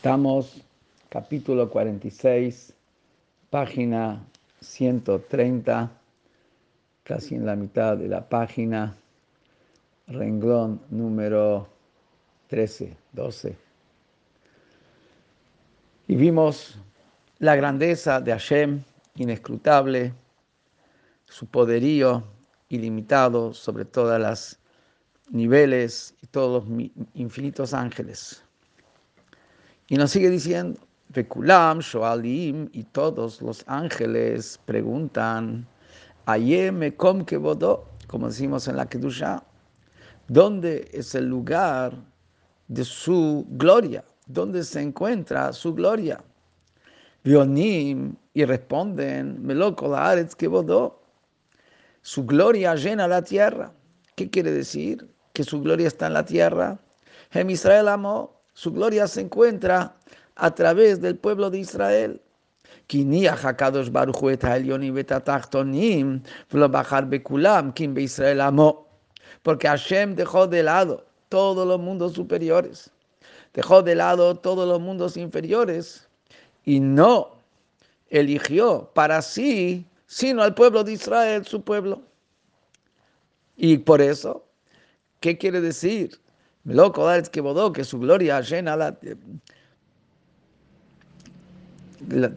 Estamos, capítulo 46, página 130, casi en la mitad de la página, renglón número 13, 12. Y vimos la grandeza de Hashem, inescrutable, su poderío ilimitado sobre todas las niveles y todos los infinitos ángeles. Y nos sigue diciendo, Vekulam, Shoalim, y todos los ángeles preguntan, Ayeme Kom Kevodó, como decimos en la Kedusha, ¿dónde es el lugar de su gloria? ¿Dónde se encuentra su gloria? Vionim, y responden, Meloko Laaretz Kevodó, su gloria llena la tierra. ¿Qué quiere decir? Que su gloria está en la tierra. Hem Israel amó su gloria se encuentra a través del pueblo de Israel. Porque Hashem dejó de lado todos los mundos superiores, dejó de lado todos los mundos inferiores y no eligió para sí, sino al pueblo de Israel, su pueblo. Y por eso, ¿qué quiere decir? Loco, que bodó, que su gloria llena la, la,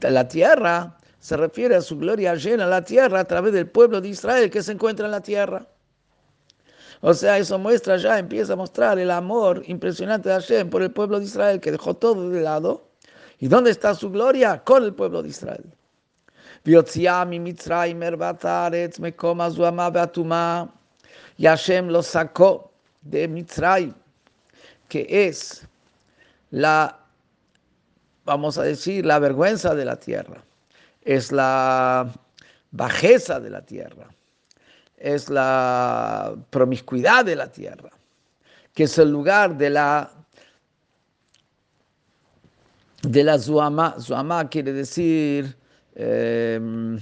la, tierra, se refiere a su gloria llena la tierra a través del pueblo de Israel que se encuentra en la tierra. O sea, eso muestra ya, empieza a mostrar el amor impresionante de Hashem por el pueblo de Israel que dejó todo de lado. ¿Y dónde está su gloria? Con el pueblo de Israel. Y Hashem lo sacó de Mitzray, que es la, vamos a decir, la vergüenza de la tierra, es la bajeza de la tierra, es la promiscuidad de la tierra, que es el lugar de la de la zuama. Zuama quiere decir em,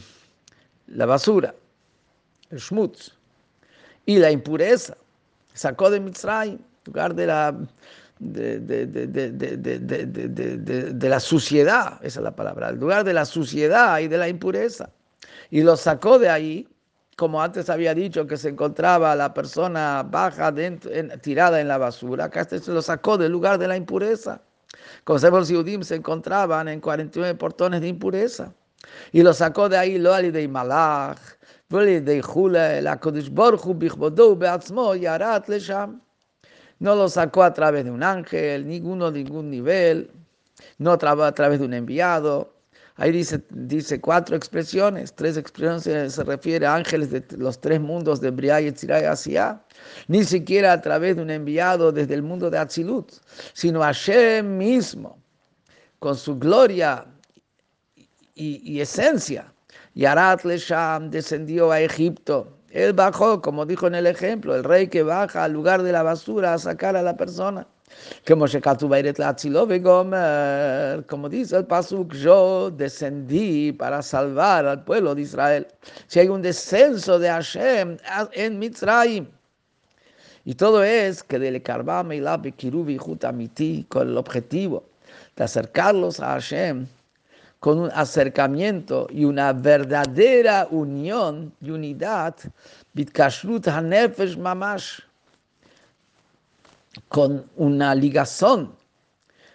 la basura, el schmutz, y la impureza sacó de Mitzrayim, lugar de la, de, de, de, de, la suciedad, esa es la palabra, el lugar de la suciedad y de la impureza. Y lo sacó de ahí, como antes había dicho, que se encontraba la persona baja dentro, tirada en la basura, acá este se lo sacó del lugar de la impureza. Como sabemos, los se encontraban en 49 portones de impureza. Y lo sacó de ahí, no lo sacó a través de un ángel, ninguno, ningún nivel, no a través de un enviado. Ahí dice, dice cuatro expresiones, tres expresiones se refiere a ángeles de los tres mundos de Briah y Tzirah y. Ni siquiera a través de un enviado desde el mundo de Atzilut, sino Hashem mismo, con su gloria y esencia y Arat Lesham descendió a Egipto. Él bajó, como dijo en el ejemplo, el rey que baja al lugar de la basura a sacar a la persona. Como dice el Pasuk, yo descendí para salvar al pueblo de Israel. Si hay un descenso de Hashem en Mitzrayim, y todo es que del Karbame y la Kirubi Jutamiti, con el objetivo de acercarlos a Hashem con un acercamiento y una verdadera unión y unidad, mamash, con una ligación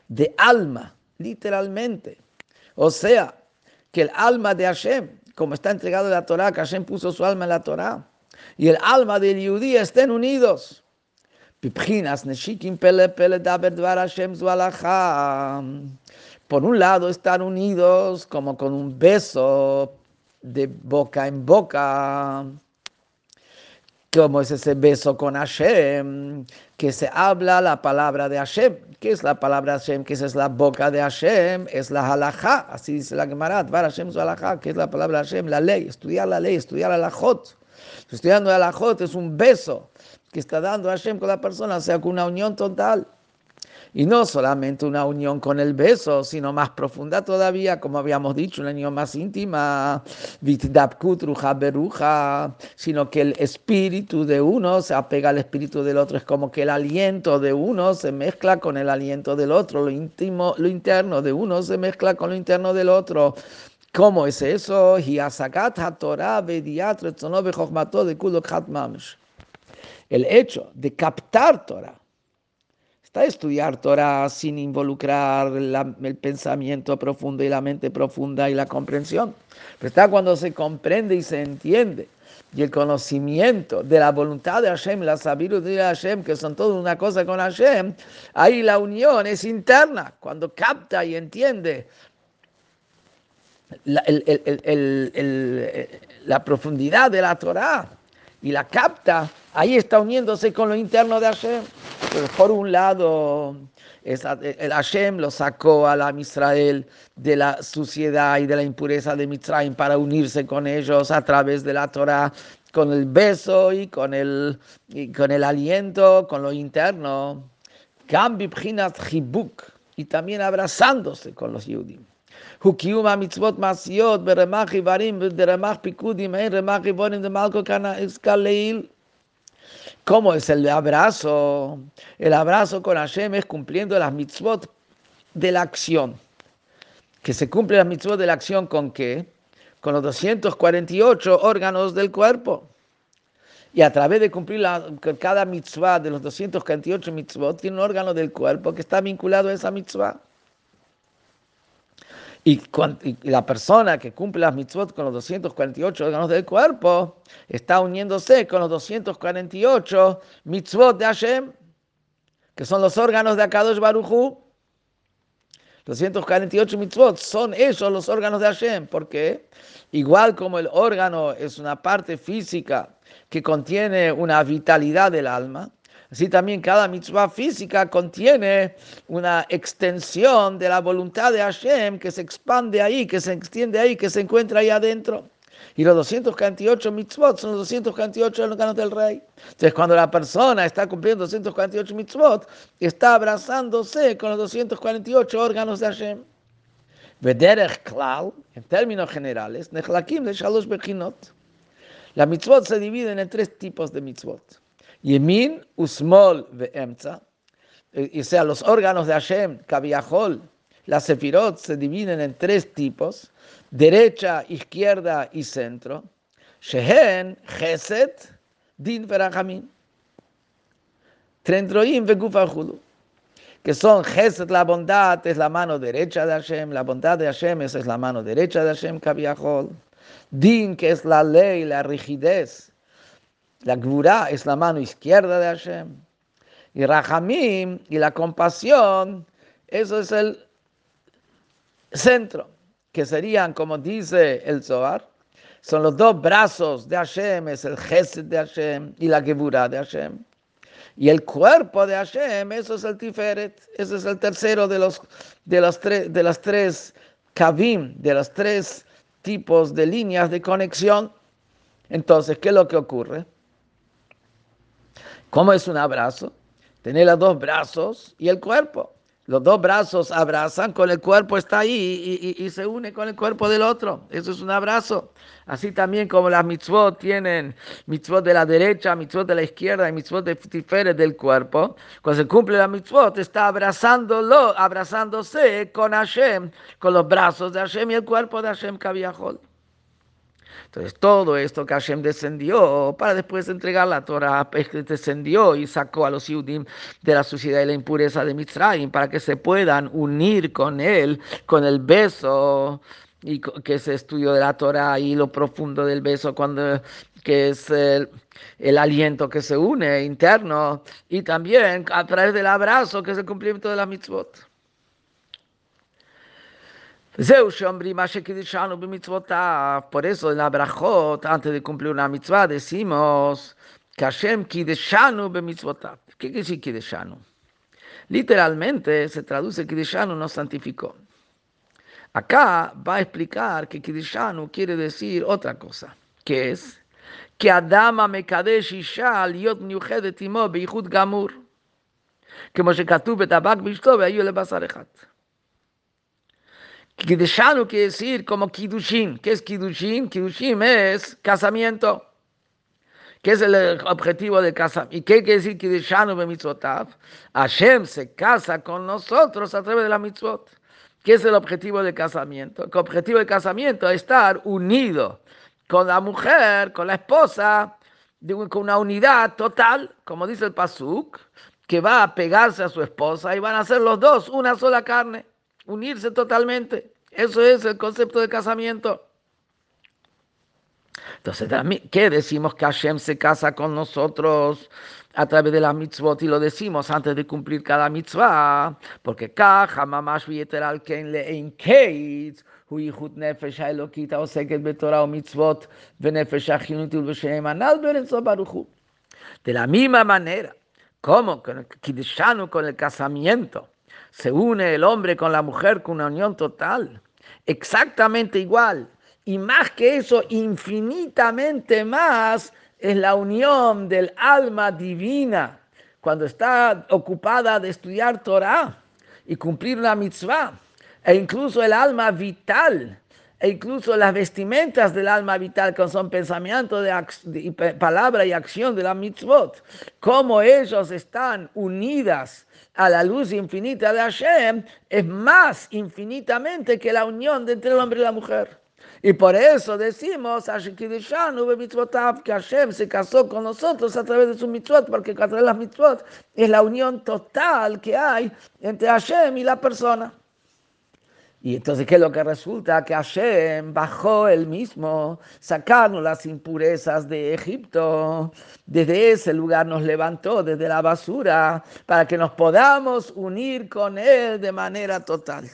de alma, literalmente. O sea, que el alma de Hashem, como está entregado en la Torah, que Hashem puso su alma en la Torah, y el alma del Yudí estén unidos. neshikim pele pele Hashem por un lado están unidos como con un beso de boca en boca, como es ese beso con Hashem, que se habla la palabra de Hashem. ¿Qué es la palabra de Hashem? Esa es la boca de Hashem, es la halajá, así dice la Gemara, Var Hashem su halajá, que es la palabra de Hashem, la ley, estudiar la ley, estudiar la halajot. Estudiando la halajot es un beso que está dando Hashem con la persona, o sea, con una unión total. Y no solamente una unión con el beso, sino más profunda todavía, como habíamos dicho, una unión más íntima, sino que el espíritu de uno se apega al espíritu del otro. Es como que el aliento de uno se mezcla con el aliento del otro, lo íntimo, lo interno de uno se mezcla con lo interno del otro. ¿Cómo es eso? El hecho de captar Torah está estudiar Torah sin involucrar el pensamiento profundo y la mente profunda y la comprensión. Pero está cuando se comprende y se entiende. Y el conocimiento de la voluntad de Hashem, la sabiduría de Hashem, que son toda una cosa con Hashem, ahí la unión es interna. Cuando capta y entiende la, la profundidad de la Torah y la capta, ahí está uniéndose con lo interno de Hashem. Por un lado, el Hashem lo sacó a la Israel de la suciedad y de la impureza de Mitzrayim para unirse con ellos a través de la Torah, con el beso y con el, con el aliento, con lo interno. Y también abrazándose con los Hu kiyum ha-mitzvot masiot beremach ivarim, deremach pikudim, en remach ivorim de malko kana ¿Cómo es el abrazo? El abrazo con Hashem es cumpliendo las mitzvot de la acción. Que se cumplen las mitzvot de la acción con qué? Con los 248 órganos del cuerpo. Y a través de cumplir la, cada mitzvah de los 248 mitzvot, tiene un órgano del cuerpo que está vinculado a esa mitzvah. Y, la persona que cumple las mitzvot con los 248 órganos del cuerpo está uniéndose con los 248 mitzvot de Hashem, que son los órganos de Akadosh Baruchu. 248 mitzvot son esos los órganos de Hashem, porque igual como el órgano es una parte física que contiene una vitalidad del alma, Así también cada mitzvah física contiene una extensión de la voluntad de Hashem que se expande ahí, que se extiende ahí, que se encuentra ahí adentro. Y los 248 mitzvot son los 248 órganos del rey. Entonces, cuando la persona está cumpliendo 248 mitzvot, está abrazándose con los 248 órganos de Hashem. En términos generales, nechlakim de shalosh bechinot. La mitzvot se dividen en tres tipos de mitzvot. Yemin, Usmol, Veemza, o sea, los órganos de Hashem, Kaviahol, las sefirot se dividen en tres tipos, derecha, izquierda y centro. Shehen, Geset, Din Verachamim. Trendroim, Vegufahulu. Que son Geset, la bondad, es la mano derecha de Hashem, la bondad de Hashem, esa es la mano derecha de Hashem, Kaviahol. Din, que es la ley, la rigidez, la Gvura es la mano izquierda de Hashem. Y Rahamim y la compasión, eso es el centro, que serían, como dice el Zohar, son los dos brazos de Hashem, es el Gesed de Hashem y la Gevura de Hashem. Y el cuerpo de Hashem, eso es el Tiferet, ese es el tercero de los, de tres, de las tres Kavim, de los tres tipos de líneas de conexión. Entonces, ¿qué es lo que ocurre? ¿Cómo es un abrazo? Tener los dos brazos y el cuerpo. Los dos brazos abrazan, con el cuerpo está ahí y, se une con el cuerpo del otro. Eso es un abrazo. Así también como las mitzvot tienen mitzvot de la derecha, mitzvot de la izquierda y mitzvot de tiferet del cuerpo. Cuando se cumple la mitzvot, está abrazándolo, abrazándose con Hashem, con los brazos de Hashem y el cuerpo de Hashem Kaviahol. Entonces, todo esto que Hashem descendió para después entregar la Torah, descendió y sacó a los Yudim de la suciedad y la impureza de Mitzrayim para que se puedan unir con él, con el beso, y que es estudio de la Torah y lo profundo del beso, cuando, que es el, el aliento que se une interno, y también a través del abrazo, que es el cumplimiento de la mitzvot. Por eso en la brachot, antes de cumplir una mitzvah, decimos que Hashem kideshanu b'mitzvotav. ¿Qué quiere decir kideshanu? Literalmente se traduce kideshanu nos santificó. Acá va a explicar que kideshanu quiere decir otra cosa, que es que Adama mekadesh isha liot miuchedet imo beichud gamur catube tabak bishtobe, ahí le pasa a Kiddushanu quiere decir como Kiddushin. ¿Qué es Kiddushin? Kiddushin es casamiento. ¿Qué es el objetivo del casamiento? ¿Y qué quiere decir Kiddushanu b'mitzvotav? Hashem se casa con nosotros a través de la mitzvot. ¿Qué es el objetivo del casamiento? El objetivo del casamiento es estar unido con la mujer, con la esposa, con una unidad total, como dice el Pasuk, que va a pegarse a su esposa y van a ser los dos una sola carne unirse totalmente. Eso es el concepto de casamiento. Entonces, ¿qué decimos que Hashem se casa con nosotros a través de la mitzvot? Y lo decimos antes de cumplir cada mitzvah, porque caja mamash vieteral ken le einkeit, hu yichut nefesh haelokita oseket betorah o mitzvot, venefesh achinut ulbeshem anal berenzo baruchu. De la misma manera, como el con el casamiento, se une el hombre con la mujer con una unión total, exactamente igual. Y más que eso, infinitamente más, es la unión del alma divina cuando está ocupada de estudiar Torah y cumplir la mitzvah, e incluso el alma vital, e incluso las vestimentas del alma vital, que son pensamiento, de, palabra y acción de la mitzvot, cómo ellos están unidas a la luz infinita de Hashem es más infinitamente que la unión entre el hombre y la mujer. Y por eso decimos que Hashem se casó con nosotros a través de su mitzvot, porque a través de las mitzvot es la unión total que hay entre Hashem y la persona. Y entonces, ¿qué es lo que resulta? Que Hashem bajó él mismo, sacarnos las impurezas de Egipto. Desde ese lugar nos levantó, desde la basura, para que nos podamos unir con Él de manera total.